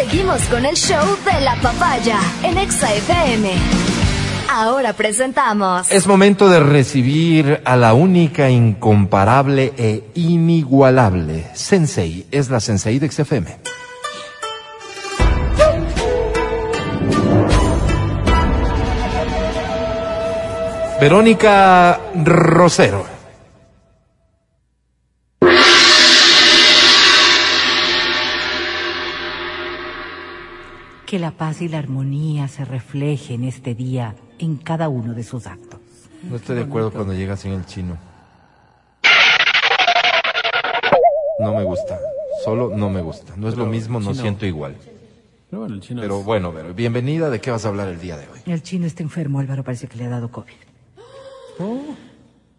Seguimos con el show de la papaya en Exa FM. Ahora presentamos. Es momento de recibir a la única, incomparable e inigualable Sensei. Es la Sensei de XFM. Verónica Rosero. Que la paz y la armonía se refleje en este día en cada uno de sus actos. No estoy de acuerdo cuando llegas en el chino. No me gusta. Solo no me gusta. No es lo mismo, no chino- siento igual. Pero bueno, el chino Pero es- bueno, Vero, bienvenida. ¿De qué vas a hablar el día de hoy? El chino está enfermo, Álvaro, parece que le ha dado COVID.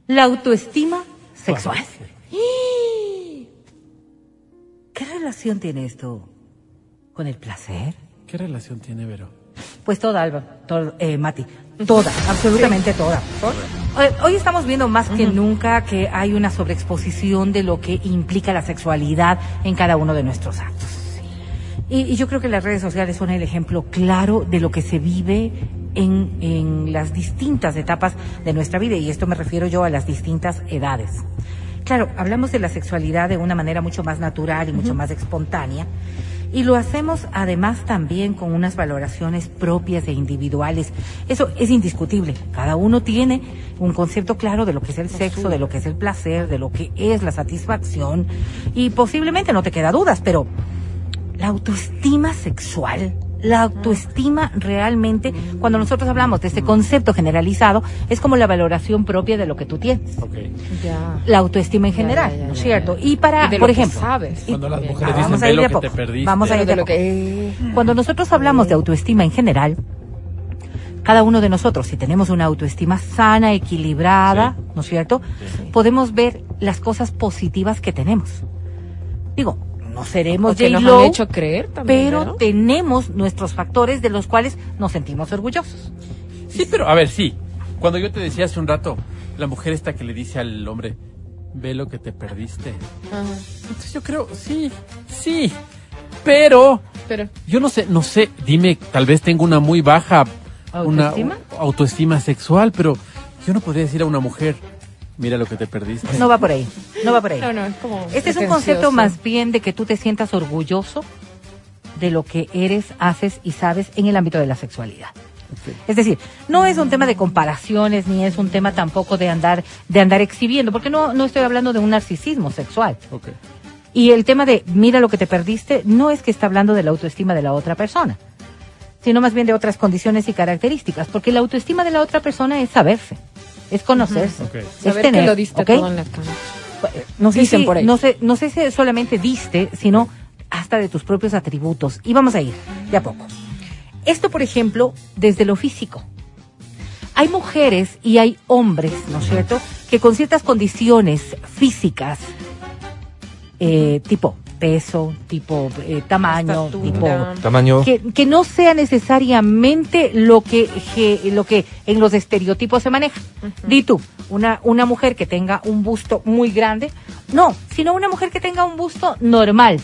La autoestima sexual. ¿Qué relación tiene esto con el placer? ¿Qué relación tiene Vero? Pues toda, Álvaro, todo, eh, Mati, toda, absolutamente toda. Eh, Hoy estamos viendo más que nunca que hay una sobreexposición de lo que implica la sexualidad en cada uno de nuestros actos. Y, y yo creo que las redes sociales son el ejemplo claro de lo que se vive en, en las distintas etapas de nuestra vida, y esto me refiero yo a las distintas edades. Claro, hablamos de la sexualidad de una manera mucho más natural y mucho más espontánea, y lo hacemos además también con unas valoraciones propias e individuales. Eso es indiscutible. Cada uno tiene un concepto claro de lo que es el sexo, de lo que es el placer, de lo que es la satisfacción, y posiblemente no te queda dudas, pero la autoestima sexual, la autoestima realmente, cuando nosotros hablamos de este concepto generalizado, es como la valoración propia de lo que tú tienes. Ok. Ya. La autoestima en general, ya, ya, ¿no es cierto? ya. Y para, Y de lo por que ejemplo, sabes. Cuando las Ah, mujeres vamos dicen, a ir de lo a que poco. te perdiste. Vamos a ir de lo poco. que... Cuando nosotros hablamos de autoestima en general, cada uno de nosotros, si tenemos una autoestima sana, equilibrada, ¿no es cierto? Podemos ver las cosas positivas que tenemos. Digo, no seremos que nos han hecho creer también, pero ¿no? tenemos nuestros factores de los cuales nos sentimos orgullosos. Sí, pero a ver, sí. Cuando yo te decía hace un rato, la mujer esta que le dice al hombre, ve lo que te perdiste. Ajá. Entonces yo creo, sí, sí. Pero Pero, yo no sé, no sé, dime, tal vez tengo una muy baja una ¿Autoestima? autoestima sexual, pero yo no podría decir a una mujer, mira lo que te perdiste. No va por ahí, no va por ahí. no, no, es como... Este es un concepto más bien de que tú te sientas orgulloso de lo que eres, haces y sabes en el ámbito de la sexualidad. Es decir, no es un tema de comparaciones ni es un tema tampoco de andar de andar exhibiendo, porque no no estoy hablando de un narcisismo sexual. Y el tema de mira lo que te perdiste no es que está hablando de la autoestima de la otra persona, sino más bien de otras condiciones y características, porque la autoestima de la otra persona es saberse, es conocerse, es Saber tener, que lo diste todo en la cama. no sé Dicen si, por ahí. no sé, no sé si solamente diste, sino hasta de tus propios atributos. Y vamos a ir de a poco. Esto, por ejemplo, desde lo físico. Hay mujeres y hay hombres, ¿no es cierto?, que con ciertas condiciones físicas, eh, tipo peso, tipo eh, tamaño, Estatura. tipo Tamaño. que, que no sea necesariamente lo que, que- lo que en los estereotipos se maneja. Di tú, una, una mujer que tenga un busto muy grande, no, sino una mujer que tenga un busto normal.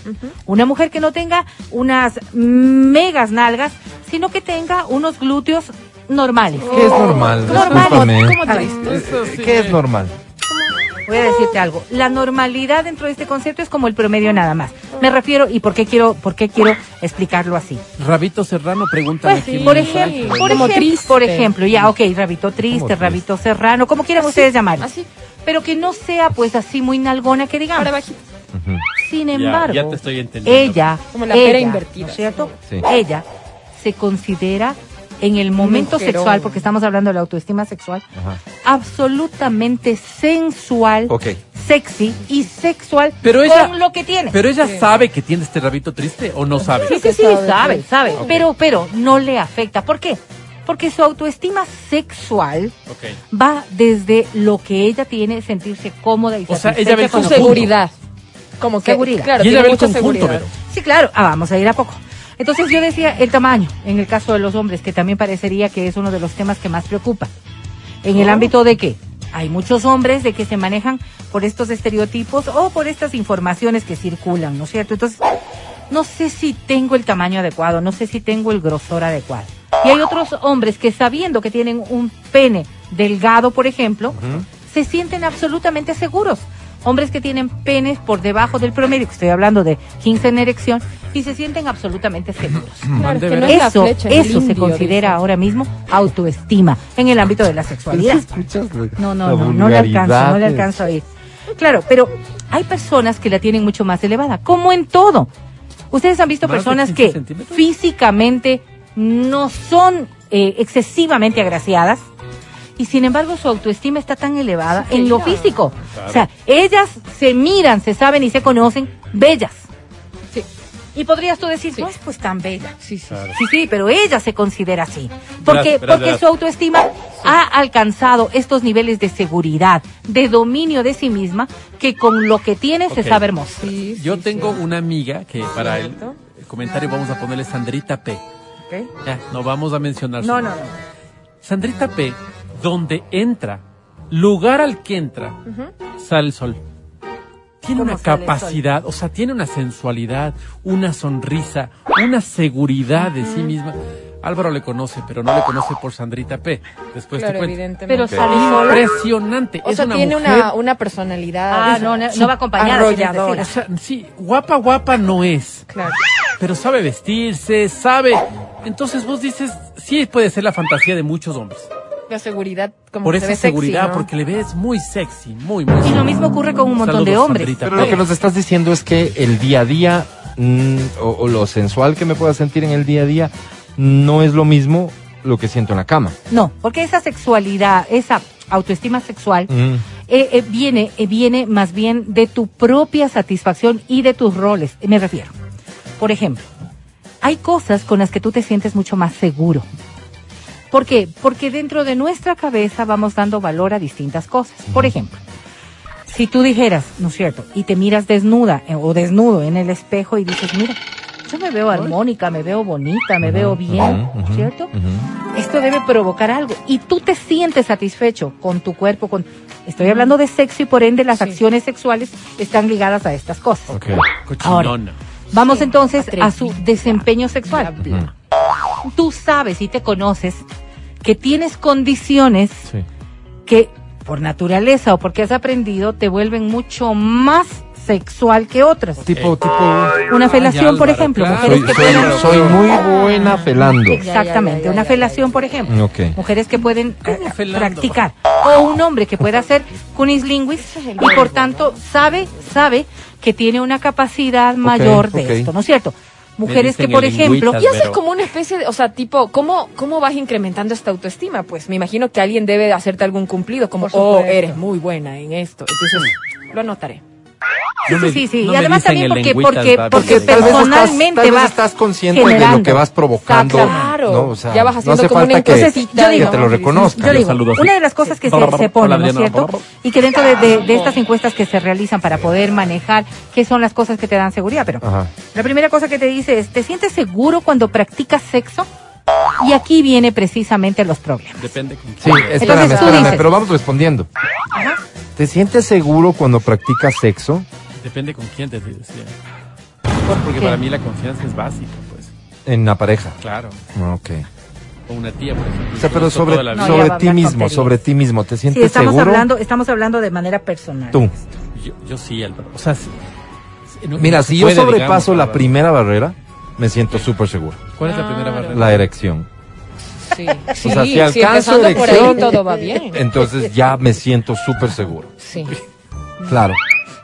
Una mujer que no tenga unas megas nalgas, sino que tenga unos glúteos normales. ¿Qué es normal? Normal. ¿Qué es normal? Voy a decirte algo. La normalidad dentro de este concepto es como el promedio nada más. Me refiero, y por qué quiero, por qué quiero explicarlo así. Rabito Serrano pregunta Pues, aquí. por ejemplo, por, Como ejem- triste. por ejemplo, ya, ok, rabito triste, triste? rabito serrano, como quieran ustedes llamarlo. Así, Pero que no sea pues así muy nalgona que digamos. para bajito. Ujú. Sin Ya, embargo, ya te estoy entendiendo. ella, Como la ella, pera invertida. ¿no es cierto? Sí. Ella se considera en el momento Mujerón. sexual, porque estamos hablando de la autoestima sexual, Ajá. absolutamente sensual, sexy y sexual Pero con lo que tiene. Pero ella sabe que tiene este rabito triste o no sabe. Sí, sí, sí, Sabe, sabe, pero, pero no le afecta. ¿Por qué? Porque su autoestima sexual va desde lo que ella tiene, sentirse cómoda y O sea, ella ve el con seguridad. Como que, Seguridad. claro, y ella tiene ve el mucha conjunto, seguridad. pero. Sí, claro. Ah, vamos a ir a poco. Entonces yo decía el tamaño, en el caso de los hombres, que también parecería que es uno de los temas que más preocupa. En el ámbito de que hay muchos hombres de que se manejan por estos estereotipos o por estas informaciones que circulan, ¿no es cierto? Entonces, no sé si tengo el tamaño adecuado, no sé si tengo el grosor adecuado. Y hay otros hombres que sabiendo que tienen un pene delgado, por ejemplo, se sienten absolutamente seguros. Hombres que tienen penes por debajo del promedio, que estoy hablando de 15 en erección, y se sienten absolutamente seguros. Claro, de que no es Eso, flecha, es eso se considera ahora mismo autoestima en el ámbito de la sexualidad. ¿Escuchas la- No, no, no, no le alcanzo, no le alcanzo a ir. Claro, pero hay personas que la tienen mucho más elevada, como en todo. Ustedes han visto ¿Más de personas 15 que físicamente no son eh, excesivamente agraciadas y sin embargo su autoestima está tan elevada Sí, en lo claro. físico. O sea, ellas se miran, se saben y se conocen bellas. Y podrías tú decir, Sí. no es pues tan bella. Sí, sí. Sí, sí, pero ella se considera así. Porque, Verás, verás, porque verás. su autoestima ha alcanzado estos niveles de seguridad, de dominio de sí misma, que con lo que tiene se sabe hermosa. Sí, Yo sí, tengo sí. una amiga que para el, comentario vamos a ponerle Sandrita P. Ya, no vamos a mencionar su No, no, nombre. no. Sandrita P, donde entra, lugar al que entra, sale el sol. Tiene ¿Cómo una capacidad, o sea, tiene una sensualidad, una sonrisa, una seguridad de sí misma. Álvaro le conoce, pero no le conoce por Sandrita P. Después Claro, te cuento. evidentemente. Pero sale sola. Impresionante. O es sea, una tiene mujer, una, una personalidad. Ah, no, no, no va acompañada. Arrolladora. o sea, sí, guapa, guapa no es. Claro. pero sabe vestirse, sabe. Entonces vos dices, sí puede ser la fantasía de muchos hombres. La seguridad, como Por que esa se ve sexy, seguridad, ¿no? porque le ves muy sexy, muy, muy Y sexy. lo mismo ocurre con un montón de hombres. Sandrita. Pero lo que nos estás diciendo es que el día a día, mm, o, o lo sensual que me pueda sentir en el día a día, no es lo mismo lo que siento en la cama. No, porque esa sexualidad, esa autoestima sexual, Mm. eh, eh, viene, eh, viene más bien de tu propia satisfacción y de tus roles. Me refiero. Por ejemplo, hay cosas con las que tú te sientes mucho más seguro. ¿Por qué? Porque dentro de nuestra cabeza vamos dando valor a distintas cosas. Por ejemplo, si tú dijeras, ¿no es cierto? Y te miras desnuda eh, o desnudo en el espejo y dices, mira, yo me veo armónica, me veo bonita, me veo bien, ujú, ujú, ¿cierto? Esto debe provocar algo. Y tú te sientes satisfecho con tu cuerpo, con... Estoy hablando de sexo y por ende las Sí. acciones sexuales están ligadas a estas cosas. Ok. Cochinona. Vamos Sí, entonces a su desempeño sexual. Tú sabes y te conoces que tienes condiciones Sí. que por naturaleza o porque has aprendido te vuelven mucho más sexual que otras. Tipo, tipo. Una felación, por ejemplo, claro. mujeres Soy, que soy- pueden... soy muy buena felando. Exactamente, Ya, ya, ya, una felación, por ejemplo. Ok. Mujeres que pueden eh, practicar. O un hombre que pueda hacer cunislinguis y por tanto sabe, sabe que tiene una capacidad mayor de esto, ¿no es cierto? Mujeres que, por ejemplo, Y haces Pero- como una especie de, o sea, tipo, ¿cómo, ¿cómo vas incrementando esta autoestima? Pues me imagino que alguien debe hacerte algún cumplido, como, oh, eres muy buena en esto. Entonces, lo anotaré. Sí, No me- sí, sí. no y además también porque, porque, porque Tal vez estás- personalmente tal vez vas estás consciente de lo que vas provocando. Claro. ¿no? O sea, Ya vas no haciendo hace como una que, encuestecita, yo digo, que te lo reconozcan. Yo digo, Saludos. una de las cosas que se, se pone, ¿no es cierto? Y que dentro de, de- de estas encuestas que se realizan para poder manejar qué son las cosas que te dan seguridad, pero Ajá. la primera cosa que te dice es, ¿te sientes seguro cuando practicas sexo? Y aquí viene precisamente los problemas. Depende con Sí, quién. espérame, Entonces espérame, dices- pero vamos respondiendo. ¿Te sientes seguro cuando practicas sexo? Depende con quién te decía. Porque qué? para mí la confianza es básica. En la pareja. Claro. Ok. O una tía, por ejemplo. O sea, pero sobre, sobre ti mismo, tonterías. sobre ti mismo, ¿te Sí, sientes estamos seguro? hablando, estamos hablando de manera personal. Tú. Yo, yo sí, Álvaro. O sea, sí- sí, no- Mira, no si yo puede, sobrepaso digamos, la primera barrera, me siento súper seguro. ¿Cuál es la primera barrera? La erección. Sí, o sea, si alcanzo empezando por ahí erección, todo va bien. entonces ya me siento súper seguro. Sí. Claro.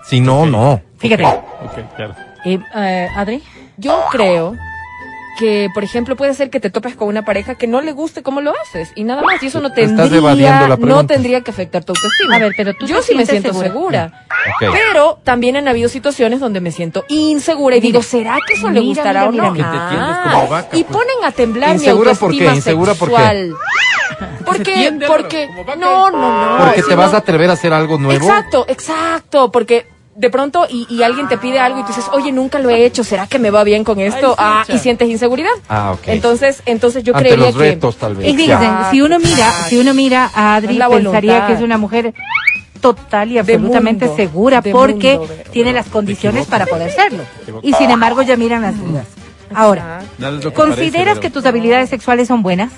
Si no, no. Fíjate, Ok, claro. eh, eh, Adri, Yo creo que, por ejemplo, puede ser que te topes con una pareja que no le guste cómo lo haces y nada más. Y eso no tendría, no tendría que afectar tu autoestima. A ver, pero tú yo sí me siento segura. Pero también han habido situaciones donde me siento insegura y Mira, digo, ¿será que eso le gustará mira, o no? Ah, y pues. ponen a temblar ¿Insegura mi por qué? autoestima ¿Insegura por qué? sexual. Porque, porque, no, no, no. Porque te vas a atrever a hacer algo nuevo. Exacto, exacto, porque de pronto y, y alguien te pide algo y tú dices, oye, nunca lo he hecho, ¿será que me va bien con esto? ah, y sientes inseguridad. Ah, ok. Entonces, entonces yo Ante creería los que retos, tal vez. Y fíjense, Ya. si uno mira, si uno mira a Adri, pensaría voluntad. que es una mujer total y absolutamente mundo, segura porque mundo, tiene las condiciones para poder serlo. Y sin embargo ya miran las dudas. Ahora, ¿consideras parece, que tus habilidades sexuales son buenas?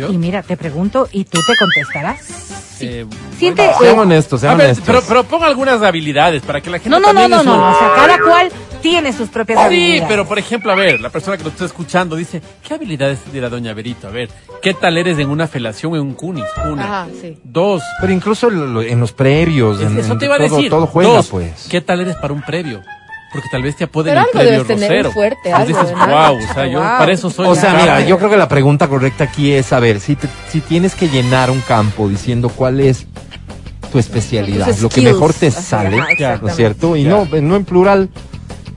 ¿Yo? Y mira, te pregunto y tú te contestarás. Eh, Siente, bueno, Sean eh, honestos, sean a ver, honestos. pero, pero ponga algunas habilidades para que la gente no, no, no, no, no, o sea, cada cual tiene sus propias Sí, habilidades. pero por ejemplo, a ver, la persona que lo está escuchando dice, ¿qué habilidades dirá Doña Berito? A ver, ¿qué tal eres en una felación o en un cunis? Una. Ajá, sí. Dos. Pero incluso en los previos, Es- en, eso te iba a todo, decir. todo juega, Dos, pues. ¿qué tal eres para un previo? Porque tal vez te apoden Pero el algo debes tener rosero. fuerte, algo, dices, ¿no? wow, o sea, yo Wow. para eso soy O sea, capo". mira, yo creo que la pregunta correcta aquí es saber si, te- si tienes que llenar un campo diciendo cuál es tu especialidad, lo que mejor te sale, ¿no es cierto? Y Ya. no, no en plural,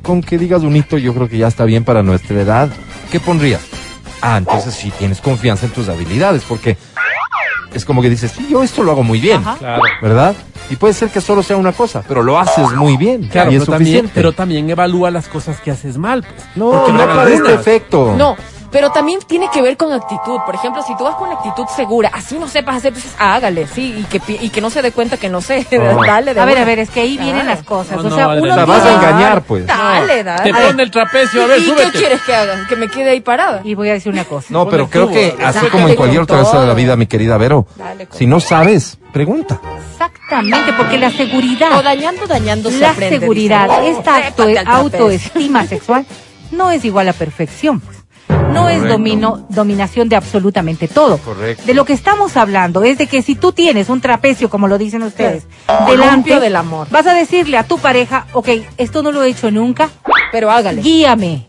con que digas un hito, yo creo que ya está bien para nuestra edad. ¿Qué pondrías? Ah, entonces sí tienes confianza en tus habilidades, porque es como que dices, sí, yo esto lo hago muy bien, Ajá. ¿verdad? Y puede ser que solo sea una cosa, pero lo haces muy bien. Claro, y es pero también, pero también evalúa las cosas que haces mal. Pues. no, Porque no para este efecto. No, pero también tiene que ver con actitud. Por ejemplo, si tú vas con una actitud segura, así no sepas hacer, pues hágale, sí, y que, pi- y que no se dé cuenta que no sé, Oh. dale. de A ver, a ver, es que ahí Claro. vienen las cosas. No, o sea, no, uno O sea, vas a engañar, pues. Dale, dale. Te pone el trapecio, a ver, ¿Y súbete. qué quieres que haga? Que me quede ahí parada. Y voy a decir una cosa. No, pero creo que así como en cualquier otra cosa de la vida, mi querida Vero, Dale, si no sabes, pregunta. Exactamente, porque la seguridad, O dañando, dañando se la aprende, seguridad, esta Trépate al trapecio. autoestima sexual no es igual a perfección. No es domino, dominación de absolutamente todo. Correcto. De lo que estamos hablando es de que si tú tienes un trapecio, como lo dicen ustedes, Columpio delante del amor. vas a decirle a tu pareja, ok, esto no lo he hecho nunca, Pero hágale. guíame,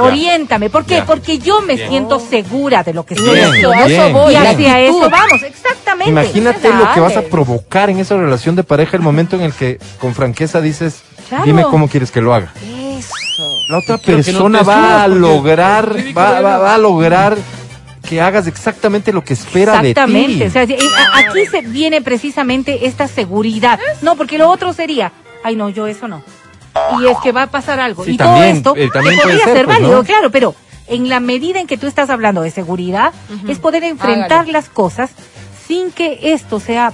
oriéntame. ¿Por qué? Ya. Porque yo me siento segura de lo que estoy Bien, haciendo. Y hacia eso vamos, exactamente. Imagínate Dale. lo que vas a provocar en esa relación de pareja el momento en el que con franqueza dices, Claro. dime cómo quieres que lo haga. La otra persona va a lograr, va, va- va a lograr que hagas exactamente lo que espera de ti. Exactamente. O sea, aquí se viene precisamente esta seguridad. No, porque lo otro sería, ay no, yo eso no. Y es que va a pasar algo. Sí, y también, todo esto eh, también que puede podría ser, ser, pues, válido, ¿no? claro, pero en la medida en que tú estás hablando de seguridad, es poder enfrentar Hágale. las cosas sin que esto sea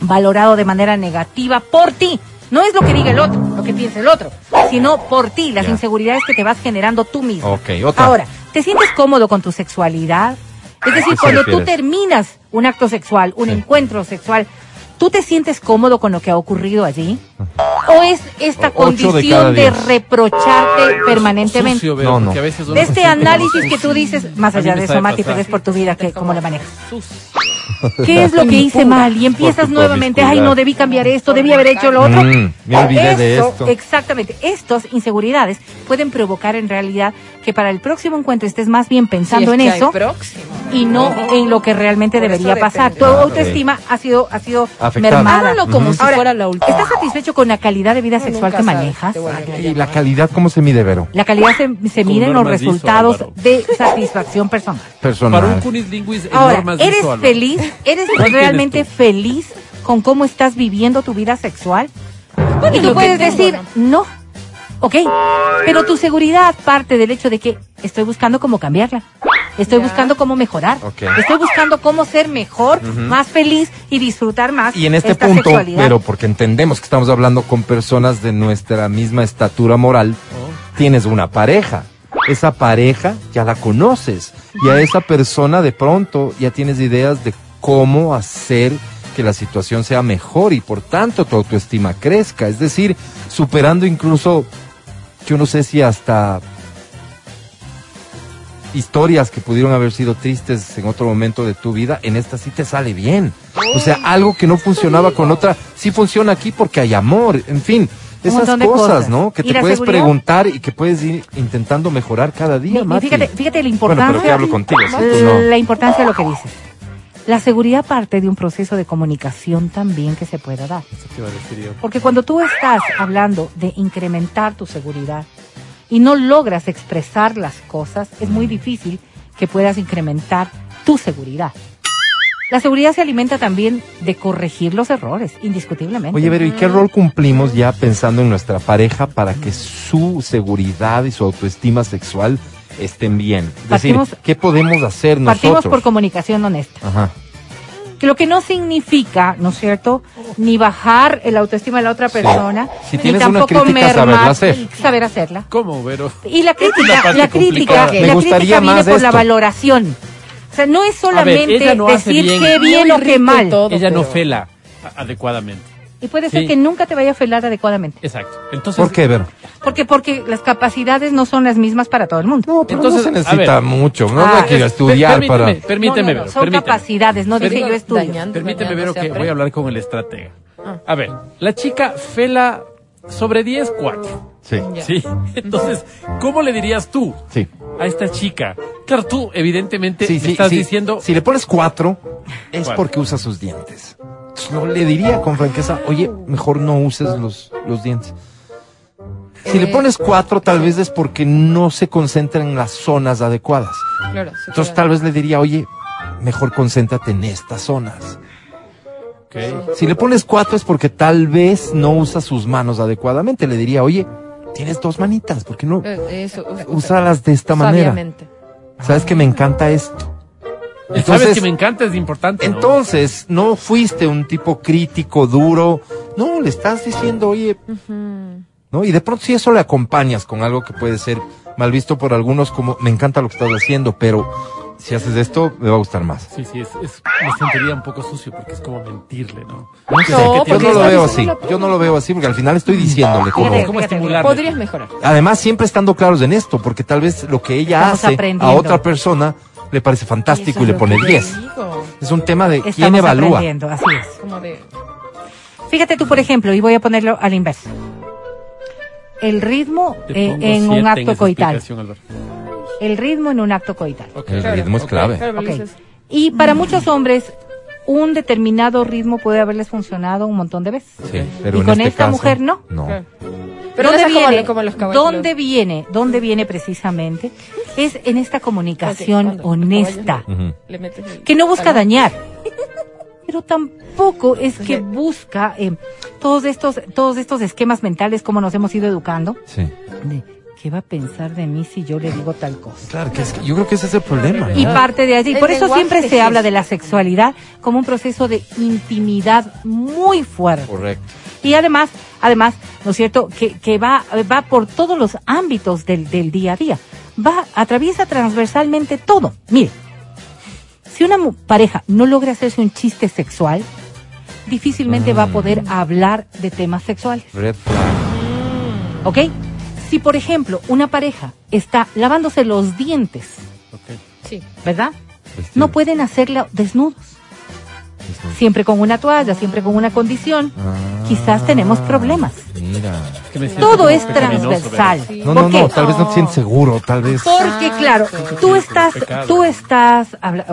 valorado de manera negativa por ti. No es lo que diga el otro, lo que piensa el otro, sino por ti, las inseguridades que te vas generando tú mismo. Otra. Ahora, ¿te sientes cómodo con tu sexualidad? Es decir, cuando tú terminas un acto sexual, un Sí. encuentro sexual, ¿tú te sientes cómodo con lo que ha ocurrido allí? ¿O es esta O- de condición de, reprocharte permanentemente? Sucio, No, no. a veces de este análisis que tú dices, más allá de eso, Mati, pero es por tu vida, que cómo lo manejas. Sucio. ¿Qué es lo que hice mal? Y empiezas nuevamente, ay, no, debí cambiar esto, debí haber hecho lo otro. Mm, me olvidé de Esto, esto. Exactamente. Estas inseguridades pueden provocar en realidad que para el próximo encuentro estés más bien pensando Si es en eso próximo. y no en lo que realmente debería pasar. Tu autoestima ha sido ha sido Afectada. mermada. Como si Ahora, fuera la última. ¿Estás satisfecho con la calidad de vida No, sexual que manejas? ¿Y la calidad cómo se mide, Vero? La calidad se, se mide en los resultados de satisfacción personal. Personal. Para un Ahora, ¿eres Álvaro. Feliz? ¿Eres ¿Cuál realmente feliz con cómo estás viviendo tu vida sexual? Bueno, y tú puedes tengo, decir, no. Ok, pero tu seguridad parte del hecho de que estoy buscando cómo cambiarla. Estoy buscando cómo mejorar. Estoy buscando cómo ser mejor, más feliz y disfrutar más Y en este esta punto, sexualidad. pero porque entendemos que estamos hablando con personas de nuestra misma estatura moral, Oh. tienes una pareja. Esa pareja ya la conoces y a esa persona de pronto ya tienes ideas de cómo hacer que la situación sea mejor y por tanto tu autoestima crezca. Es decir, superando incluso, yo no sé si hasta historias que pudieron haber sido tristes en otro momento de tu vida, en esta sí te sale bien. O sea, algo que no funcionaba con otra, sí funciona aquí porque hay amor, en fin. Esas cosas, cosas. ¿no? Que ¿Y te puedes seguridad? preguntar y que puedes ir intentando mejorar cada día, Mati. fíjate, fíjate la Bueno, importancia. pero que hablo contigo, si tú no. La importancia de lo que dices. La seguridad parte de un proceso de comunicación también que se pueda dar. Eso te iba a decir yo. Porque cuando tú estás hablando de incrementar tu seguridad y no logras expresar las cosas, es muy difícil que puedas incrementar tu seguridad. La seguridad se alimenta también de corregir los errores, indiscutiblemente. Oye, Vero, ¿y qué rol cumplimos ya pensando en nuestra pareja para que su seguridad y su autoestima sexual estén bien? Es decir, Partimos- ¿qué podemos hacer Partimos nosotros? por comunicación honesta. Ajá. Lo que no significa, ¿no es cierto? Ni bajar el autoestima de la otra persona, Si ni tampoco crítica, saberla mermar- hacer. saber hacerla. ¿Cómo, Vero? Y la crítica, la crítica, la crítica viene por la valoración. O sea, no es solamente no decir bien. qué bien o qué mal. todo. Ella no fela adecuadamente. Y puede ser Sí. que nunca te vaya a felar adecuadamente. Exacto. Entonces, ¿Por qué, Vero? Porque, porque las capacidades no son las mismas para todo el mundo. No, pero Entonces, no se necesita ver. mucho. No Ah, hay que ir a es- estudiar para... permíteme, No, no, no, Vero, son permíteme. capacidades, no dije yo estudio. Dañando, Permíteme, dañando, Vero, que voy a hablar con el estratega. Ah. A ver, la chica fela sobre 10, 4. Sí, Ya. ¿Sí? Entonces, ¿cómo le dirías tú sí. A esta chica? Claro, tú evidentemente Sí, me sí, estás sí. diciendo... Si le pones cuatro, es porque usa sus dientes. Entonces, No le diría con franqueza, oye, mejor no uses los, los dientes. Si le pones cuatro, tal vez es porque no se concentra en las zonas adecuadas. Claro, sí, Entonces, claro. tal vez le diría, oye, mejor concéntrate en estas zonas. Ok. Si le pones cuatro es porque tal vez no usa sus manos adecuadamente. Le diría, oye, tienes dos manitas, ¿por qué no Eh, Eso, úsalas de esta manera? Sabes que me encanta esto. Sabes que me encanta, es importante. ¿no? Entonces, no fuiste un tipo crítico, duro. No, le estás diciendo, oye, ¿no? Y de pronto si eso le acompañas con algo que puede ser mal visto por algunos como, me encanta lo que estás haciendo, pero si haces esto, me va a gustar más. Sí, sí, es, es- me sentiría un poco sucio porque es como mentirle, ¿no? No sé, No, yo no lo veo así. Yo no lo veo así porque al final estoy diciéndole cómo. Fíjate, ¿Cómo estimularle? Podrías mejorar. Además, siempre estando claros en esto, porque tal vez lo que ella Estamos hace a otra persona le parece fantástico y, le pone yo 10. digo. Es un tema de Estamos quién evalúa. aprendiendo, así es. Como de... Fíjate tú, por ejemplo, y voy a ponerlo al inverso. El ritmo eh, en un acto coital. El ritmo en un acto coital. El ritmo es clave. Y para muchos hombres, un determinado ritmo puede haberles funcionado un montón de veces. Sí, pero Y en con este esta caso, mujer no. No. Pero ¿Dónde no viene? como los. ¿Dónde viene? ¿Dónde viene precisamente? Es en esta comunicación honesta. Le el- que no busca dañar, pero tampoco es que busca eh, todos estos todos estos esquemas mentales como nos hemos ido educando. Sí. de, ¿Qué va a pensar de mí si yo le digo tal cosa? Claro, que es que yo creo que ese es el problema. Y parte de allí. El Por eso siempre se es- habla de la sexualidad como un proceso de intimidad muy fuerte. Correcto. Y además, además, ¿no es cierto? Que, que va, va por todos los ámbitos del, del día a día. Va, atraviesa transversalmente todo. Mire, si una pareja no logra hacerse un chiste sexual, difícilmente va a poder hablar de temas sexuales. Red flag. ¿Ok? Si, por ejemplo, una pareja está lavándose los dientes. Sí. ¿verdad? Vestido. No pueden hacerla desnudos. Siempre con una toalla, siempre con una condición. Ah, Quizás tenemos problemas. Mira. Es que me siento Todo es transversal. No, ¿Por no, qué? no, tal vez no te sientes seguro, tal vez. Porque, claro, tú sí, estás, tú estás, habla-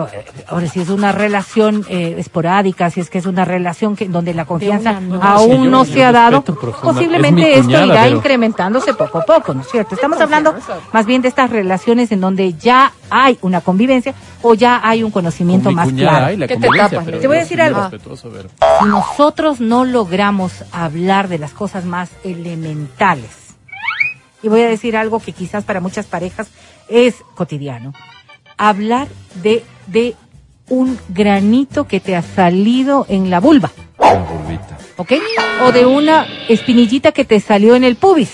ahora si es una relación eh, esporádica, si es que es una relación que donde la confianza aún Sí, yo- no yo se ha dado, posiblemente es esto irá pero- incrementándose poco a poco, ¿no es cierto? Estamos hablando más bien de estas relaciones en donde ya hay una convivencia o ya hay un conocimiento Con mi más claro. hay la ¿Qué te convivencia, tapas, pero Te voy a decir algo. Si nosotros no logramos hablar de las cosas más elementales, y voy a decir algo que quizás para muchas parejas es cotidiano, hablar de, de un granito que te ha salido en la vulva. ¿ok? O de una espinillita que te salió en el pubis.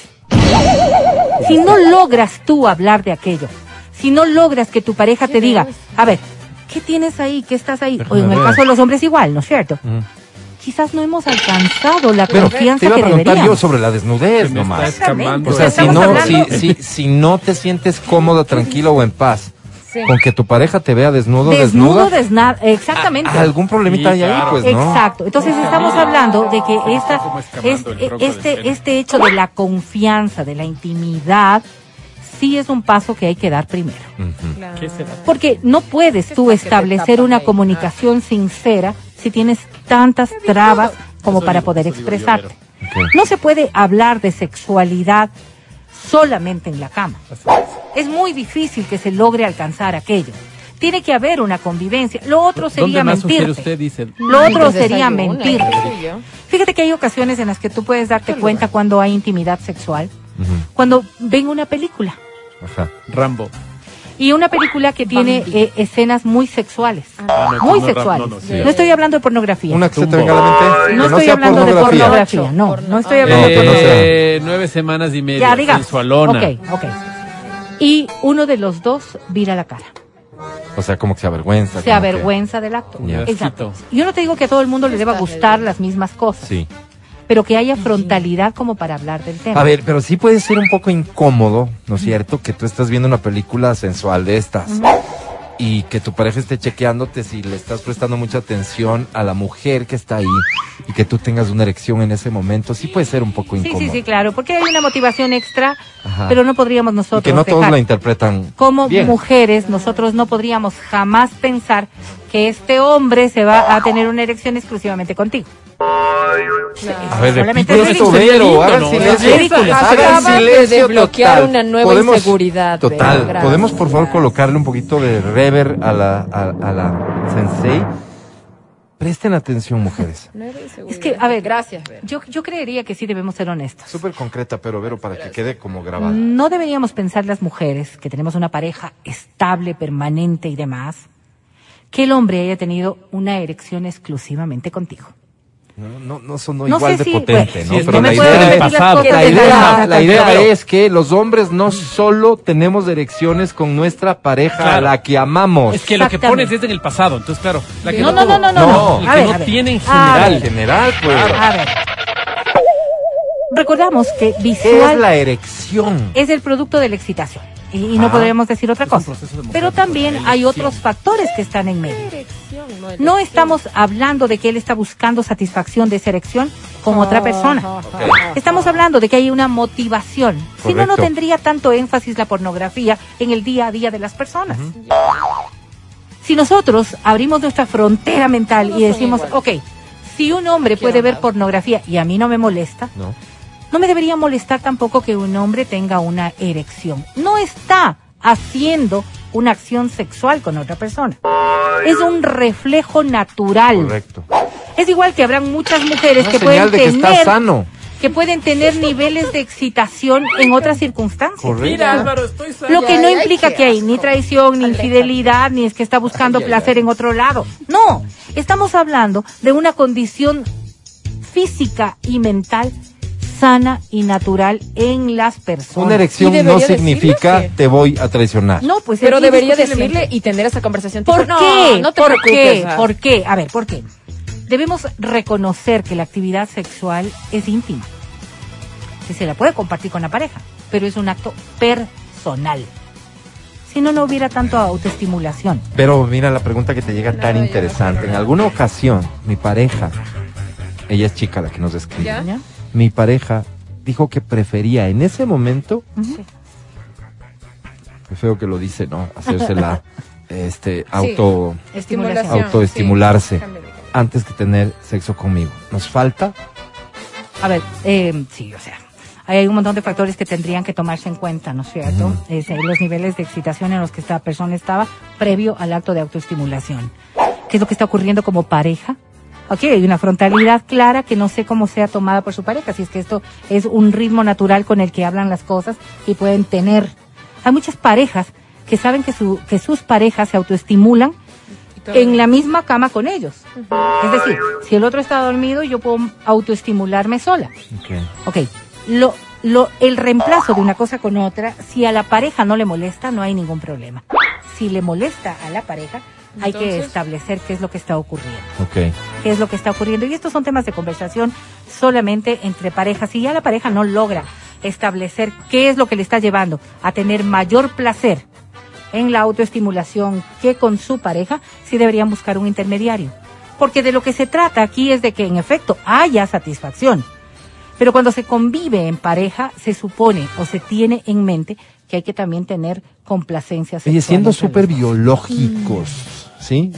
Si no logras tú hablar de aquello, si no logras que tu pareja te diga, a ver, ¿qué tienes ahí? ¿Qué estás ahí? O en el caso de los hombres igual, ¿no es cierto? Ujú. quizás no hemos alcanzado la Pero te confianza iba a que preguntar yo sobre la desnudez nomás. O sea, si no, si, si, si no te sientes cómodo, tranquilo o en paz Sí. con que tu pareja te vea desnudo, Desnudo, desnuda, exactamente. a- algún problemita Sí, hay ahí, pues, ¿no? Exacto. Entonces estamos hablando de que esta, es- del este, este hecho de la confianza, de la intimidad, sí es un paso que hay que dar primero. Ujú. Claro. ¿Qué será? Porque no puedes tú establecer una ahí. comunicación sincera si tienes tantas trabas como Eso para digo, poder yo, expresarte. No se puede hablar de sexualidad solamente en la cama. Es. Es muy difícil que se logre alcanzar aquello. Tiene que haber una convivencia. Lo otro sería ¿Dónde más sugiere mentirte. usted, dice? Lo otro Entonces sería mentir. Fíjate que hay ocasiones en las que tú puedes darte cuenta cuando hay intimidad sexual. Ujú. Cuando ven una película. Ajá. Rambo. Y una película que tiene eh, escenas muy sexuales. Ah, no, muy no, sexuales. no, No, no, sí. estoy hablando de pornografía. Una que se te Tumbo. venga a la mente. no estoy hablando de pornografía. No, Porno. no estoy hablando de no sea. pornografía. Eh, nueve semanas y media. Ya, digamos. sensualona. Ok, ok. Y uno de los dos vira la cara. O sea, como que se avergüenza. Se que- avergüenza del acto. Exacto. Yo no te digo que a todo el mundo le deba gustar las mismas cosas, Sí. Pero que haya frontalidad como para hablar del tema. A ver, pero sí puede ser un poco incómodo, ¿no es cierto? Que tú estás viendo una película sensual de estas y que tu pareja esté chequeándote si le estás prestando mucha atención a la mujer que está ahí y que tú tengas una erección en ese momento. Sí puede ser un poco Sí, incómodo. sí, sí, claro, porque hay una motivación extra, Ajá. pero no podríamos Y nosotros que no todos la interpretan como bien. mujeres, nosotros no podríamos jamás pensar que este hombre se va a tener una erección exclusivamente contigo. A ver, es esto. Vero, hagan de desbloquear una nueva Podemos- inseguridad. Total, podemos por favor colocarle un poquito de rever a la, a, a la sensei. Presten atención, mujeres. Es que, a ver, gracias. Yo, yo creería que sí debemos ser honestos. Súper concreta, pero Vero, para que quede como grabada. No deberíamos pensar las mujeres que tenemos una pareja estable, permanente y demás, que el hombre haya tenido una erección exclusivamente contigo. No, no, no sonó No igual sé de si- potente, bueno, ¿no? sí, pero la idea, las cosas la de idea, la idea pero- es que los hombres no solo tenemos erecciones con nuestra pareja a Claro. la que amamos. Es que lo que pones es en el pasado. Entonces, claro. La que No, no, no, no, no, no. A que ver, no a tiene en A general. en general, pues. A ver. Recordamos que ¿Qué es visual la erección? es el producto de la excitación. Y, y no Ah. podríamos decir otra cosa. Pero también hay otros factores que están en medio. No estamos hablando de que él está buscando satisfacción de esa erección con otra persona. Estamos hablando de que hay una motivación. Si no, no tendría tanto énfasis la pornografía en el día a día de las personas. Si nosotros abrimos nuestra frontera mental y decimos, ok, si un hombre puede ver pornografía y a mí no me molesta, ¿No? No me debería molestar tampoco que un hombre tenga una erección. No está haciendo una acción sexual con otra persona. Es un reflejo natural. Correcto. Es igual que habrán muchas mujeres Una que pueden que está tener sano. que pueden tener niveles de excitación en otras circunstancias. Correcto. Mira, Álvaro, estoy Lo que no implica que hay ni traición, ni infidelidad, ni es que está buscando placer en otro lado. No, estamos hablando de una condición física y mental sana y natural en las personas. Una erección no significa que- te voy a traicionar. No, pues Pero debería decirle y tener esa conversación. ¿Por qué? No te ¿Por preocupes. qué? ¿Por qué? A ver, ¿por qué? Debemos reconocer que la actividad sexual es íntima. Que se la puede compartir con la pareja, pero es un acto personal. Si no, no hubiera tanto autoestimulación. Pero mira la pregunta que te llega tan interesante. no En alguna ocasión, mi pareja, ella es chica la que nos escribe, ¿Ya? Mi pareja dijo que prefería en ese momento, qué feo que lo dice, ¿no? Hacérsela, este, auto, Estimulación. autoestimularse antes que tener sexo conmigo. ¿Nos falta? A ver, eh, sí, o sea, hay un montón de factores que tendrían que tomarse en cuenta, ¿no es cierto? Es, eh, los niveles de excitación en los que esta persona estaba previo al acto de autoestimulación. ¿Qué es lo que está ocurriendo como pareja? Aquí hay una frontalidad clara que no sé cómo sea tomada por su pareja, si es que esto es un ritmo natural con el que hablan las cosas y pueden tener. Hay muchas parejas que saben que, su, que sus parejas se autoestimulan en la misma cama con ellos. Es decir, si el otro está dormido, yo puedo autoestimularme sola. Ok, lo, lo, el reemplazo de una cosa con otra, si a la pareja no le molesta, no hay ningún problema. Si le molesta a la pareja, hay que establecer qué es lo que está ocurriendo. Ok. Qué es lo que está ocurriendo. Y estos son temas de conversación solamente entre parejas. Si ya la pareja no logra establecer qué es lo que le está llevando a tener mayor placer en la autoestimulación que con su pareja, sí deberían buscar un intermediario. Porque de lo que se trata aquí es de que en efecto haya satisfacción. Pero cuando se convive en pareja, se supone o se tiene en mente que hay que también tener complacencia sexual. Oye, siendo súper biológicos, ¿sí?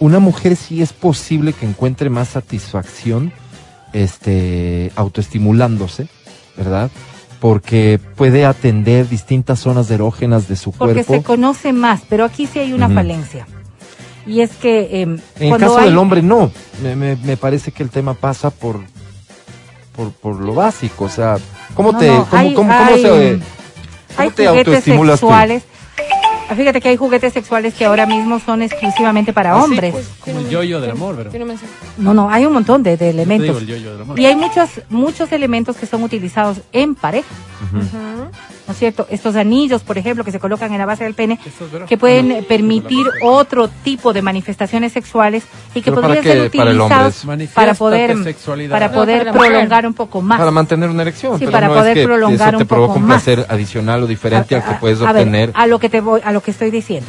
Una mujer sí es posible que encuentre más satisfacción este, autoestimulándose, ¿verdad? Porque puede atender distintas zonas erógenas de su Porque cuerpo. se conoce más, pero aquí sí hay una falencia. Y es que em, En el caso hay- del hombre, no. Me, me- me parece que el tema pasa por, por, por lo básico. O sea, ¿cómo No, te, no, cómo, hay- cómo- cómo hay- se, hay cómo te juguetes autoestimulas sexuales Fíjate que hay juguetes sexuales que ahora mismo son exclusivamente para Ah, sí, hombres. pues, como el yoyo del amor, pero. No, no, hay un montón de, de Te digo elementos. del amor. Y hay muchos, muchos elementos que son utilizados en pareja, ¿no es cierto? Estos anillos, por ejemplo, que se colocan en la base del pene, que pueden Ah, no. permitir otro tipo de manifestaciones sexuales y que Pero ¿para podrían ser para utilizados para poder, para No, poder para la mujer. prolongar un poco más. Para mantener una erección. Sí, pero para no poder es que prolongar eso te un poco provoca un más. placer adicional o diferente al que puedes a ver, obtener. a lo que te voy, a lo que estoy diciendo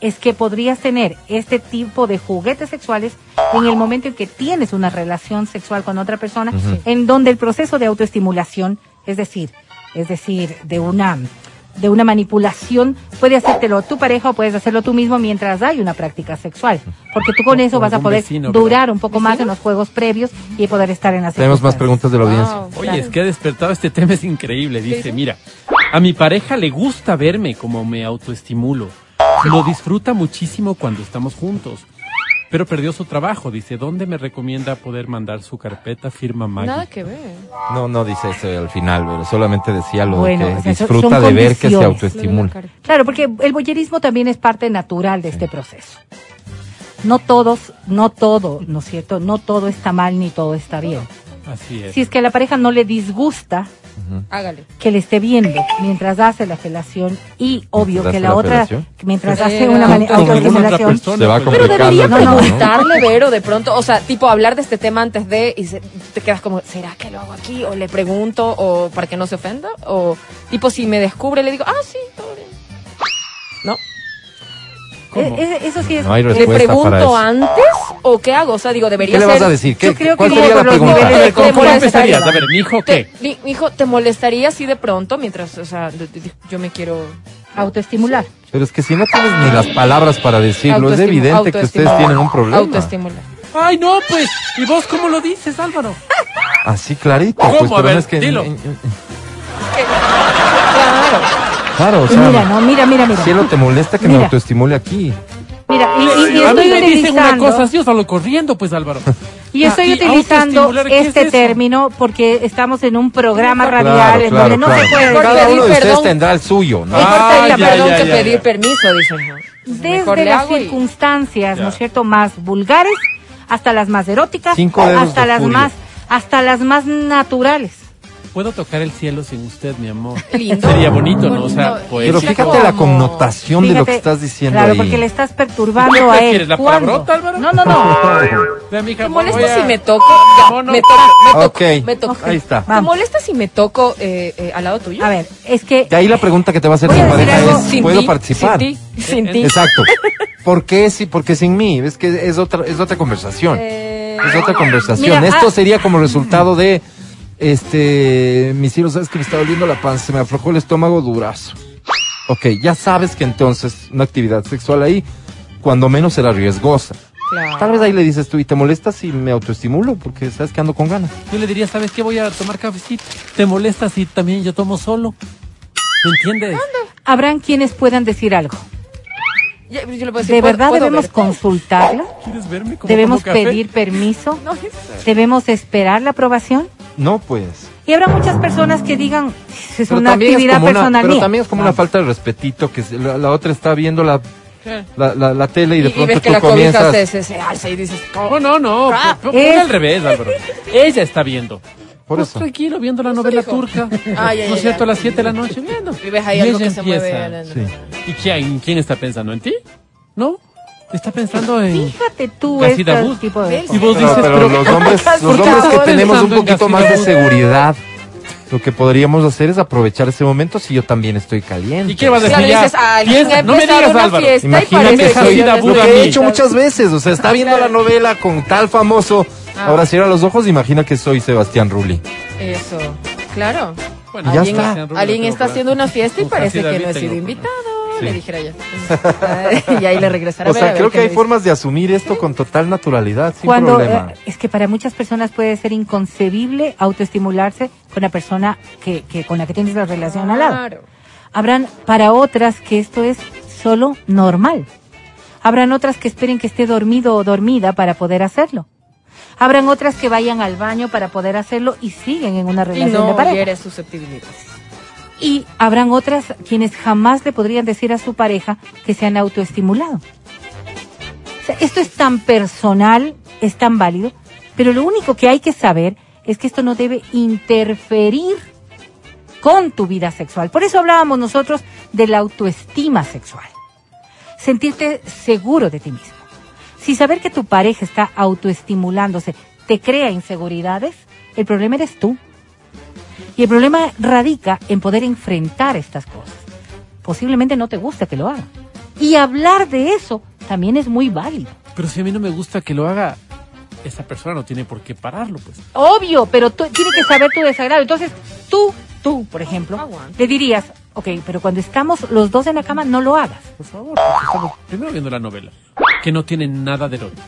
es que podrías tener este tipo de juguetes sexuales en el momento en que tienes una relación sexual con otra persona, en donde el proceso de autoestimulación, es decir, es decir, de una de una manipulación, puede hacértelo tu pareja o puedes hacerlo tú mismo mientras hay una práctica sexual, porque tú con eso vas a poder vecino, durar ¿verdad? un poco más en los juegos previos y poder estar en la Tenemos más preguntas de la audiencia. Wow. Oye, es que ha despertado este tema, es increíble. Dice, mira, a mi pareja le gusta verme como me autoestimulo. Lo disfruta muchísimo cuando estamos juntos. Pero perdió su trabajo. Dice, ¿dónde me recomienda poder mandar su carpeta firma Maggie? Nada que ver. No, no dice eso al final, pero solamente decía lo Bueno, de o que sea, disfruta de ver que se autoestimula. Claro, porque el boyerismo también es parte natural de este proceso. No todos, no todo, ¿no es cierto? No todo está mal ni todo está bien. Así es. Si es que a la pareja no le disgusta Hágale. que le esté viendo mientras hace la felación y obvio ¿Mientras que la la otra, felación? mientras hace una autoestimulación, persona, Se va Pero debería ¿no? preguntarle, Vero, de pronto, o sea, tipo hablar de este tema antes de y se- te quedas como, ¿será que lo hago aquí? O le pregunto, o para que no se ofenda, o tipo si me descubre le digo, ah, sí, todo bien. ¿No? ¿Cómo? Eh, eh, eso sí es No hay ¿Le pregunto eso. antes o qué hago? O sea, digo, debería ¿Qué le vas a decir? ¿Qué, yo creo ¿Cuál que sería la pregunta? niveles ¿Cómo, empezarías? A ver, mi hijo, ¿qué? mi, mi hijo, ¿te molestaría si de pronto, mientras, o sea, de- de- yo me quiero... autoestimular. Pero es que si no tienes ni las palabras para decirlo, es evidente que ustedes tienen un problema. Autoestimular. Ay, no, pues. ¿Y vos cómo lo dices, Álvaro? Así clarito. ¿Cómo? Pues, A ver, es que, dilo. en- en- Claro. Claro, o Y sea, mira, no, mira, mira, mira. cielo te molesta que me Mira. autoestimule aquí. Mira, y, y- y a mí estoy me dicen una utilizando- cosa así, yo salgo corriendo, pues, Álvaro. Y estoy Ah, utilizando autoestimular, ¿qué es este eso? término porque estamos en un programa Claro, radial en claro, donde no claro. se puede Cada pedir uno de ustedes perdón. tendrá el suyo, ¿no? Ah, pedir ya, perdón ya, que ya, pedir ya. permiso, dicen. ¿no? Desde las circunstancias, ¿no es Ya. cierto?, más vulgares hasta las más eróticas, hasta las furia. más hasta las más naturales. Puedo tocar el cielo sin usted, mi amor. Lindo. Sería bonito, ¿no? O sea, Bonito. Pero fíjate la connotación de lo que estás diciendo Claro, ahí. porque le estás ¿Qué perturbando a él. prefieres, la ¿Cuándo? palabrota, Álvaro? No, no, no. ¿Te molesta a- si me toco? No, no. Me toco, me toco, Ok, me toco. ahí está. ¿Te Vamos. molesta si me toco eh, eh, al lado tuyo? A ver, es que De ahí la pregunta que te va a hacer tu pareja es, Sin ¿puedo ti, participar? Sin ti, sin ti. Exacto. ¿Por qué? Sí, porque sin mí. Es que es otra, es otra conversación. Eh, Es otra conversación. Mira, Esto ah- sería como resultado de, este, mis hijos, sabes que me está doliendo la panza, se me aflojó el estómago durazo. Ok, ya sabes que entonces una actividad sexual ahí, cuando menos será riesgosa. claro. Tal vez ahí le dices tú, ¿y te molesta si me autoestimulo? Porque sabes que ando con ganas. Yo le diría, ¿sabes qué? Voy a tomar cafecito. ¿Te molesta si también yo tomo solo? ¿Me entiendes? habrán quienes puedan decir algo. Ya, yo le puedo decir, ¿De ¿puedo- verdad puedo debemos verte? consultarla? ¿Quieres verme como ¿Debemos tomo café? pedir permiso? No, es- ¿Debemos esperar la aprobación? No, pues. Y habrá muchas personas que digan, es Pero una también es actividad como una- personal pero mía. también es como una falta de respetito que se- la, la otra está viendo la, la, la- la tele y de Y, y pronto ves que tú la comienzas. se, se, se alza y dices, No, no, no. Ah, p- p- es- al revés, Álvaro. Ella está viendo. Por Pues eso. tranquilo, viendo la novela hijo. turca. Ah, ya, ¿No es cierto? A las 7 de la noche viendo. y ves ahí Y algo que se empieza. mueve. Sí. ¿Y quién, quién está pensando? ¿En ti? ¿No? Está pensando en... Fíjate tú este tipo de. Y vos Pero, dices, pero pero... los hombres, los ¿Por qué hombres que tenemos un poquito más de seguridad, lo que podríamos hacer es aprovechar ese momento si yo también estoy caliente. ¿Y qué vas a Claro, decir? Ya, dices, ah, no me digas, una Álvaro. Imagínate, que soy, lo que he hecho muchas veces, o sea, está viendo la novela con tal famoso, Ah. ahora cierra los ojos, imagina que soy Sebastián Rulli. Eso, claro. Bueno, Ya alguien está. alguien está haciendo una fiesta y parece que no he sido invitado. Sí. Le dijera yo. y ahí le regresará. O a sea, ver creo que hay formas de asumir esto con total naturalidad, sin Cuando problema. eh, es que para muchas personas puede ser inconcebible autoestimularse con la persona que, que con la que tienes la relación al lado. Claro. Habrán para otras que esto es solo normal. Habrán otras que esperen que esté dormido o dormida para poder hacerlo. Habrán otras que vayan al baño para poder hacerlo y siguen en una Y relación de no pareja. hiere susceptibilidades. Y habrán otras quienes jamás le podrían decir a su pareja que se han autoestimulado. Esto es tan personal, es tan válido, pero lo único que hay que saber es que esto no debe interferir con tu vida sexual. Por eso hablábamos nosotros de la autoestima sexual. Sentirte seguro de ti mismo. Si saber que tu pareja está autoestimulándose te crea inseguridades, el problema eres tú. Y el problema radica en poder enfrentar estas cosas. Posiblemente no te gusta que lo haga. Y hablar de eso también es muy válido. Pero si a mí no me gusta que lo haga, esa persona no tiene por qué pararlo, pues. Obvio, pero tú tienes que saber tu desagrado. Entonces, tú, tú, por ejemplo, le dirías, ok, pero cuando estamos los dos en la cama, no lo hagas. Por favor, porque estamos primero viendo la novela, que no tiene nada de erótico.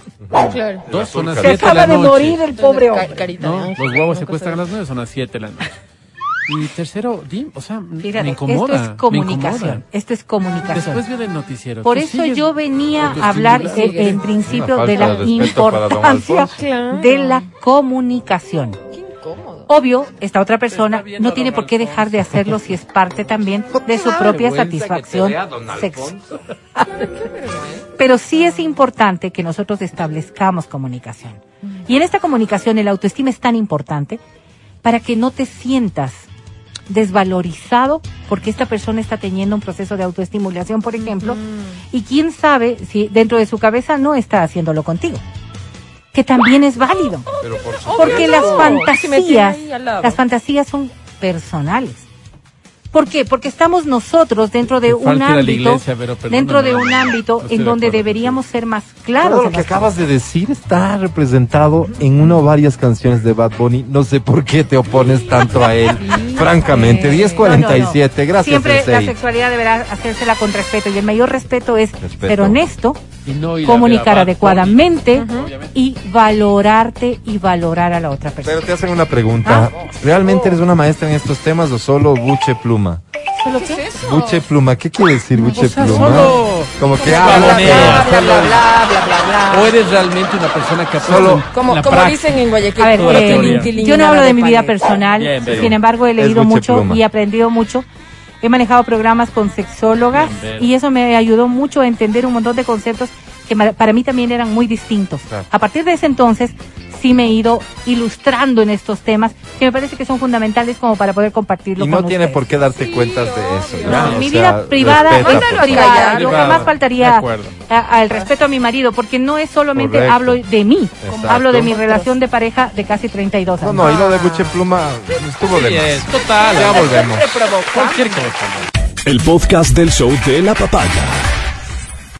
Claro. Dos son las Se siete de acaba la de noche. morir el pobre Ca- hombre. carita No, los huevos se cuestan a las nueve, son las siete de la noche. Y tercero, dim, o sea, Fíjate, me incomoda. esto es me comunicación. incomoda. Esto es comunicación. Después viene el noticiero. Por Tú eso sigues yo venía a hablar eh, autoestimulando. en principio de la de respeto para don importancia Alfonso. De la comunicación. Obvio, esta otra persona no tiene por qué dejar de hacerlo si es parte también de su propia satisfacción sexual. Pero sí es importante que nosotros establezcamos comunicación. Y en esta comunicación el autoestima es tan importante para que no te sientas desvalorizado porque esta persona está teniendo un proceso de autoestimulación, por ejemplo, y quién sabe si dentro de su cabeza no está haciéndolo contigo, que también es válido. Pero por Porque las fantasías, las fantasías son personales. ¿Por qué? Porque estamos nosotros dentro de un ámbito, iglesia, pero perdóname. dentro de un ámbito No en de donde acuerdo deberíamos ser más claros. Todo lo que acabas de decir está representado en una o varias canciones de Bad Bunny. No sé por qué te opones tanto a él. Francamente, No, 1047. no, no. Gracias, Siempre la sexualidad deberá hacérsela con respeto y el mayor respeto es Respeto. ser honesto, Y no ir a ver comunicar a adecuadamente y valorarte y valorar a la otra persona. Pero te hacen una pregunta. ¿Realmente eres una maestra en estos temas o solo buche pluma? ¿Solo ¿Qué qué? es eso? Buche pluma, ¿qué quiere decir buche O sea, pluma? solo- Como que habla, Bla, bla, bla, bla, bla, bla. O eres realmente una persona que Solo- Como, la como dicen en Guayaquil. A ver, eh, yo no hablo de mi vida personal, Bien, sin embargo he leído mucho pluma. y aprendido mucho. He manejado programas con sexólogas Bien, y eso me ayudó mucho a entender un montón de conceptos que para mí también eran muy distintos. Claro. A partir de ese entonces sí me he ido ilustrando en estos temas que me parece que son fundamentales como para poder compartirlo Y no con tiene ustedes. por qué darte Sí, cuentas de eso. No, No, mi sea, vida privada respeta, privada, lo Privada, que más de faltaría al respeto a mi marido, porque no es solamente Correcto. hablo de mí, Exacto. hablo de mi relación de pareja de casi 32 No, años. no, y lo de buche pluma estuvo de Sí, más. es total. Ya volvemos. Cualquier cosa. El podcast del show de la papaya.